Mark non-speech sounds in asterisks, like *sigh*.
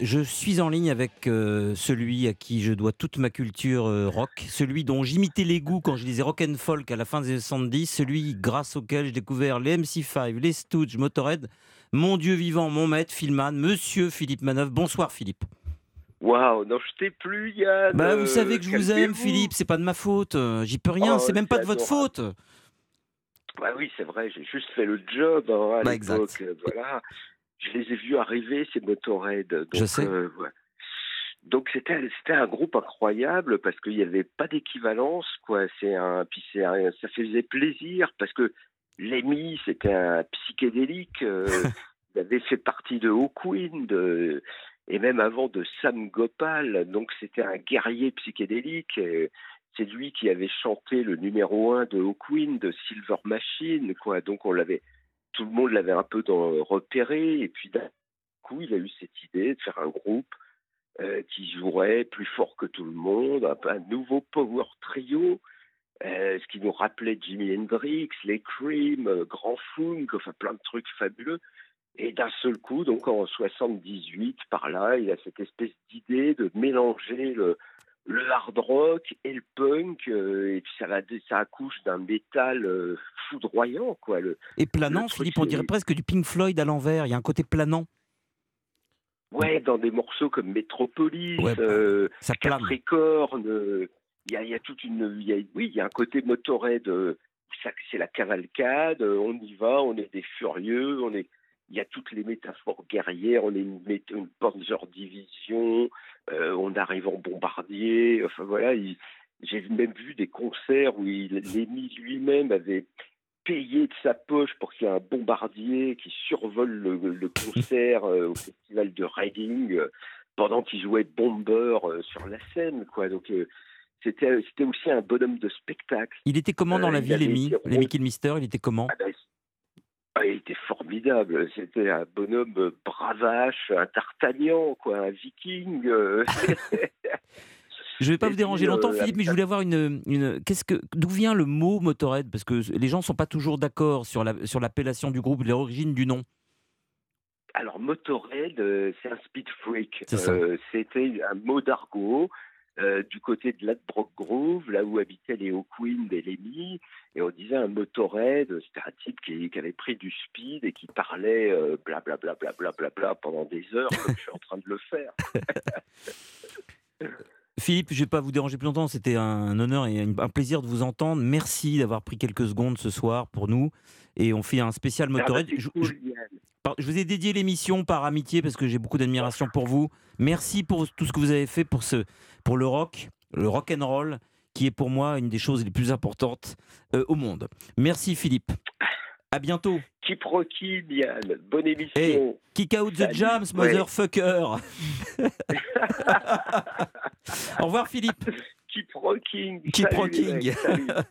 Je suis en ligne avec euh, celui à qui je dois toute ma culture euh, rock, celui dont j'imitais les goûts quand je lisais rock and folk à la fin des années 70, celui grâce auquel j'ai découvert les MC5, les Stooges, Motorhead, mon dieu vivant, mon maître, Philman, monsieur Philippe Manœuvre. Bonsoir Philippe. Waouh, non, je t'ai plus, Yann. Bah, vous savez que je vous aime. Philippe, c'est pas de ma faute, euh, j'y peux rien, Oh, c'est même pas de votre faute. Bah oui, c'est vrai, j'ai juste fait le job hein, à Bah, l'époque. Voilà. Je les ai vus arriver, ces Motorhead. Donc, Je sais. euh, ouais. Donc c'était c'était un groupe incroyable parce qu'il n'y avait pas d'équivalence quoi. C'est un puis un- ça faisait plaisir parce que Lemmy c'était un psychédélique. euh, *laughs* il avait fait partie de Hawkwind de et même avant de Sam Gopal. Donc c'était un guerrier psychédélique. C'est lui qui avait chanté le numéro un de Hawkwind, de Silver Machine quoi. Donc on l'avait tout le monde l'avait un peu dans- repéré et puis d'un coup il a eu cette idée de faire un groupe euh, qui jouerait plus fort que tout le monde, un, nouveau power trio, euh, ce qui nous rappelait Jimi Hendrix, les Cream, euh, Grand Funk, enfin plein de trucs fabuleux. Et d'un seul coup, donc en 78, par là, il a cette espèce d'idée de mélanger le, le hard rock et le punk, euh, et puis ça, va, ça accouche d'un métal euh, foudroyant, quoi. Le, Et planant, Philippe, on dirait presque du Pink Floyd à l'envers, il y a un côté planant, ouais, dans des morceaux comme Metropolis, Ouais, bah, euh, ça. Capricorne, euh, il y a, y a toute une, il y a- oui, il y a un côté Motorhead, c'est la cavalcade, on y va, on est des furieux, on est, il y a toutes les métaphores guerrières, on est une, une Panzer Division, euh, on arrive en bombardier, enfin voilà, il- j'ai même vu des concerts où il, Lemmy lui-même avait payé de sa poche pour qu'il y ait un bombardier qui survole le, le concert euh, au festival de Reading euh, pendant qu'il jouait Bomber euh, sur la scène, quoi. Donc c'était aussi un bonhomme de spectacle. Il était comment dans la vie, Lémi Lémi Kilmister, il était comment? Ah ben, il était formidable. C'était un bonhomme bravache, un Tartagnan, quoi, un Viking. euh. *laughs* Je ne vais pas Et vous déranger longtemps, euh, Philippe, mais je voulais avoir une. une qu'est-ce que, d'où vient le mot Motorhead? Parce que les gens ne sont pas toujours d'accord sur, la, sur l'appellation du groupe, l'origine du nom. Alors Motorhead, euh, c'est un speed freak. Euh, C'était un mot d'argot euh, du côté de Ladbroke Grove, là où habitaient les Hawkwind et les Lee. Et on disait un Motorhead, c'était un type qui, avait pris du speed et qui parlait euh, blablabla bla, bla, bla, bla, pendant des heures, comme je suis en train de le faire. *laughs* Philippe, je ne vais pas vous déranger plus longtemps, c'était un honneur et un plaisir de vous entendre. Merci d'avoir pris quelques secondes ce soir pour nous. Et on fait un spécial Ah bah, Motorhead. Je- vous ai dédié l'émission par amitié parce que j'ai beaucoup d'admiration pour vous. Merci pour tout ce que vous avez fait pour, ce, pour le rock, le rock and roll, qui est pour moi une des choses les plus importantes euh, au monde. Merci Philippe. À bientôt. Keep rocking, Yann. Bonne émission. Hey. Kick out the Salut. jams, Ouais. *laughs* Au revoir Philippe. *laughs* Keep rocking. Keep Salut, rocking. mec. *laughs*